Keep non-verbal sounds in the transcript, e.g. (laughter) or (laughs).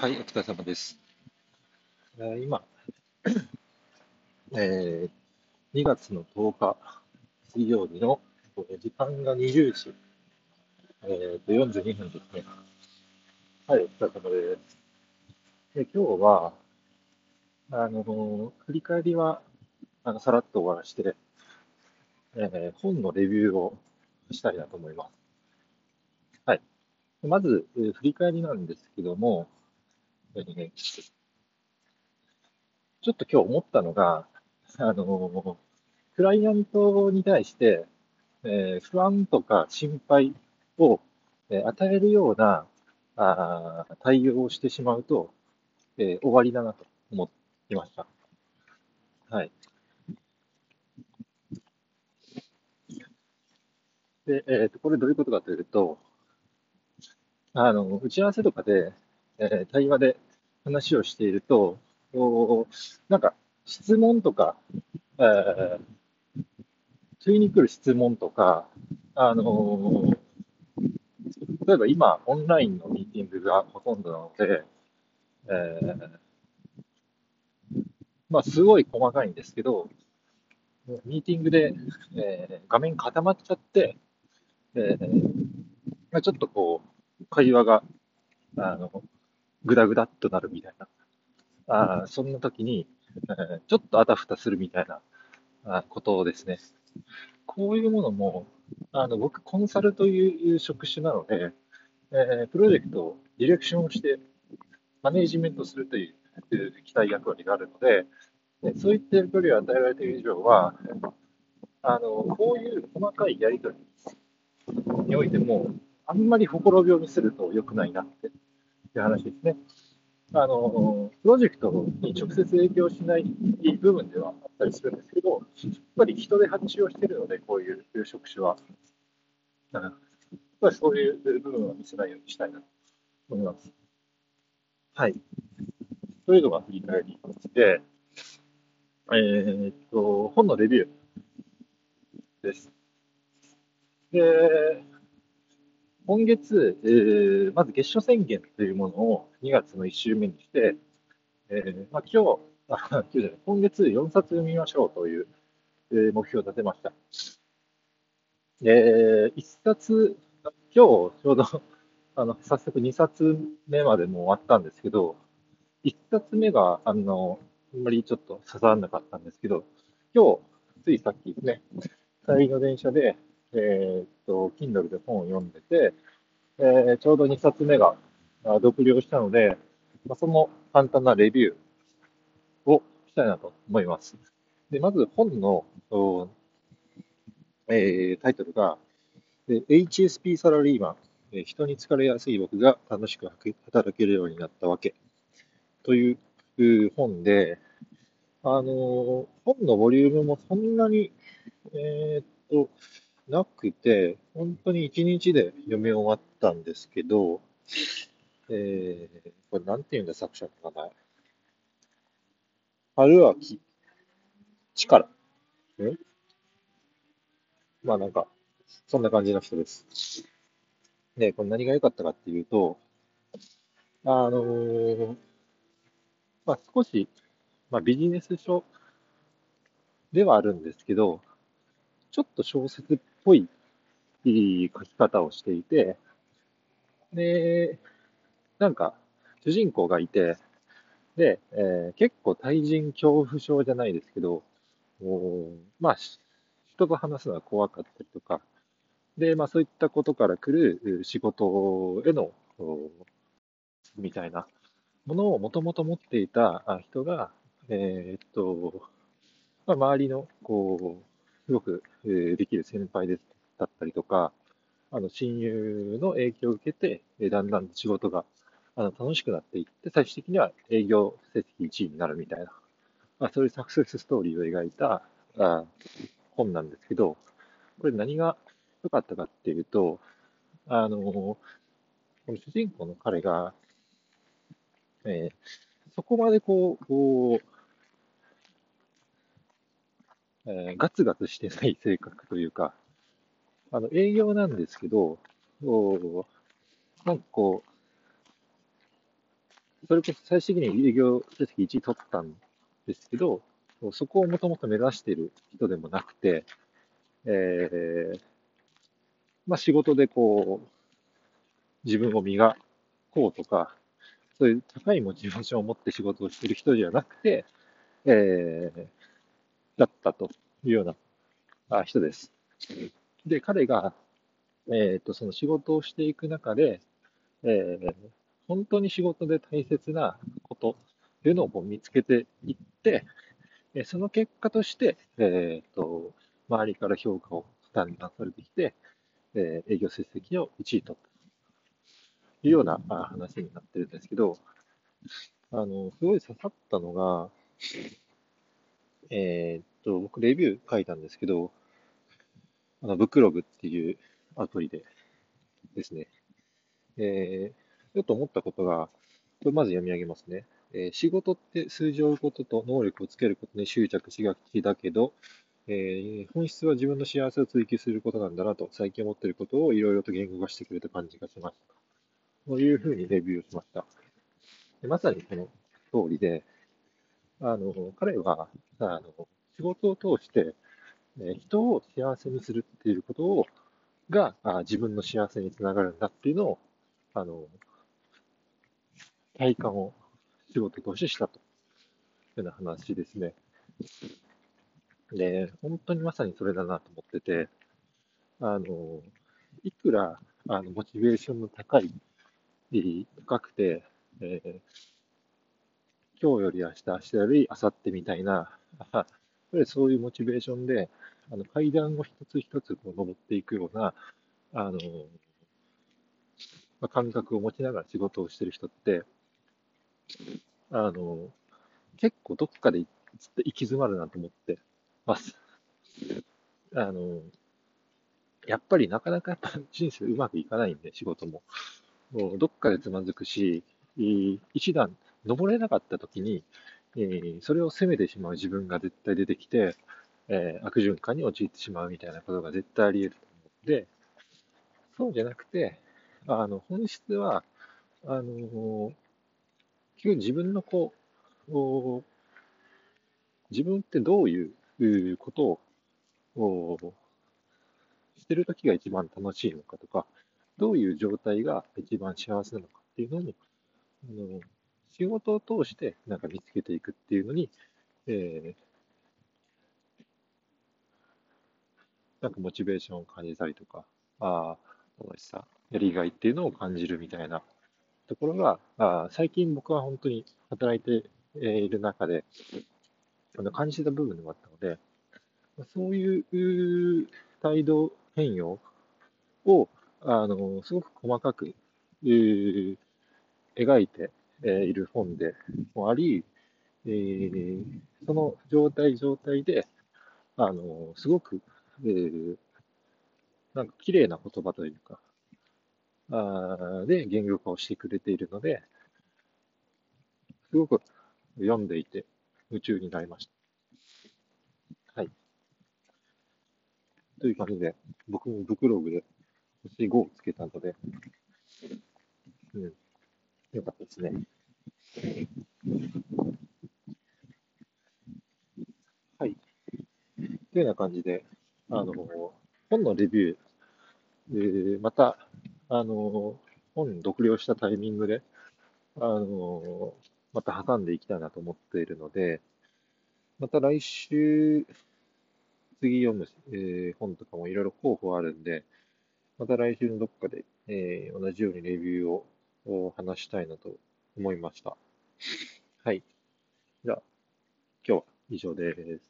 はい、お疲れ様です。今、(coughs) えー2月の10日水曜日の時間が20時、えーと42分ですね。はい、お疲れ様です。で、今日は、あの振り返りはあのさらっと終わらして、えー本のレビューをしたいなと思います。はい。まず、えー振り返りなんですけども、えーちょっと今日思ったのが、あの、クライアントに対して、えー不安とか心配を、えー与えるようなあ対応をしてしまうと、えー終わりだなと思いました。はい。で、えーと、これどういうことかというと、あの、打ち合わせとかで、えー対話で話をしていると、なんか質問とか、えー次に来る質問とか、あの例えば今、オンラインのミーティングがほとんどなので、えーまあ、すごい細かいんですけど、ミーティングで、えー画面固まっちゃって、えーまあ、ちょっとこう、会話が、あの、グダグダっとなるみたいな、あーそんな時に、え (laughs) ーちょっとあたふたするみたいなあことですね。こういうものも、あの僕、コンサルという職種なので、えープロジェクトをディレクションをして、マネージメントするという期待役割があるので、でそういった役割を与えられている以上は、あのこういう細かいやり取りにおいても、あんまりほころびを見せると良くないなっていう話ですね。あの、プロジェクトに直接影響しない部分ではあったりするんですけど、やっぱり人で発注をしているので、こういう職種は。やっぱりそういう部分は見せないようにしたいなと思います。はい。というのが振り返りで、えーっと、本のレビューです。で、今月、えーまず月初宣言というものを2月の1週目にして、えーまあ、今日、あ今日、今月4冊読みましょうという、えー目標を立てました。で、1冊、今日ちょうどあの早速2冊目までも終わったんですけど、1冊目があのあんまりちょっと刺さらなかったんですけど、今日、ついさっきですね、帰りの電車で、えーと、Kindle で本を読んでて、えーちょうど2冊目があ読了したので、まあ、その簡単なレビューをしたいなと思います。で、まず本の、えータイトルが、HSP サラリーマン、え人に疲れやすい僕が楽しく働けるようになったわけという本で、あのー本のボリュームもそんなに、えーっと、なくて、本当に1日で読み終わったんですけど、えー、これなんていうんだ、作者の名前。春秋力。んまあなんか、そんな感じの人です。で、これ何が良かったかっていうと、あのーまあ少し、まあビジネス書ではあるんですけど、ちょっと小説っぽい書き方をしていて、で、なんか、主人公がいて、で、えー結構対人恐怖症じゃないですけど、おまあ、人と話すのが怖かったりとか、で、まあそういったことから来る仕事への、おみたいなものをもともと持っていた人が、えーっと、まあ、周りの、こう、すごく、えーできる先輩ですだったりとか、あの、親友の影響を受けて、えだんだん仕事が、あの、楽しくなっていって、最終的には営業成績1位になるみたいな、まあ、そういうサクセスストーリーを描いた、あ本なんですけど、これ何が良かったかっていうと、あの、この主人公の彼が、えーそこまでこう、こう、えーガツガツしてない性格というか、あの、営業なんですけど、こうなんかこう、それこそ最終的に営業成績1位取ったんですけど、そこをもともと目指している人でもなくて、えー、まあ仕事でこう、自分を磨こうとか、そういう高いモチベーションを持って仕事をしている人ではなくて、えー、だったというような人です。で、彼が、えっ、ー、と、その仕事をしていく中で、えー、本当に仕事で大切なことっていうのを見つけていって、その結果として、えっ、ー、と、周りから評価をだんだんされてきて、え営業成績を1位取ったというような話になってるんですけど、あの、すごい刺さったのが、えー、と、僕レビュー書いたんですけど、あの、ブックログっていうアプリでですね、えー、ちょっと思ったことが、これまず読み上げますね。えー、仕事って数字を追うことと能力をつけることに執着しがちだけど、えー、本質は自分の幸せを追求することなんだなと最近思っていることをいろいろと言語化してくれた感じがしました。というふうにレビューをしました。まさにこの通りで、あの、彼は、あの、仕事を通して、え人を幸せにするっていうことを、が、あ自分の幸せにつながるんだっていうのを、あの、体感を仕事としてしたというような話ですね。で、本当にまさにそれだなと思ってて、あの、いくら、あの、モチベーションの高い、高くて、えー、今日より明日、明日より明後日みたいな、ぱりそういうモチベーションで、あの階段を一つ一つこう登っていくような、あの、まあ、感覚を持ちながら仕事をしてる人って、あの、結構どっかで行き詰まるなと思ってます。あの、やっぱりなかなかやっぱ人生うまくいかないんで、仕事も。もうどっかでつまずくし、一段登れなかった時に、えー、それを責めてしまう自分が絶対出てきて、えー、悪循環に陥ってしまうみたいなことが絶対あり得ると思うので、そうじゃなくて、あの、本質は、あのー、結局自分のこう、自分ってどういうことをしてるときが一番楽しいのかとか、どういう状態が一番幸せなのかっていうのも、あの仕事を通してなんか見つけていくっていうのに、えー、なんかモチベーションを感じたりとか、あ楽しさ、やりがいっていうのを感じるみたいなところが、あ最近僕は本当に働いている中で、あの感じた部分でもあったので、そういう態度変容を、あの、すごく細かく、えー、描いて、えいる本でもあり、えー、その状態状態で、あの、すごく、えー、なんか綺麗な言葉というか、あで言語化をしてくれているので、すごく読んでいて夢中になりました。はい。という感じで、僕もブクログで星5をつけたので、うん。よかったですね。はい。というような感じで、あの、本のレビュー、えー、また、あの、本読了したタイミングで、あの、また挟んでいきたいなと思っているので、また来週、次読む、えー、本とかもいろいろ候補あるんで、また来週のどっかで、えー、同じようにレビューをを話したいなと思いました。はい。じゃあ、今日は以上です。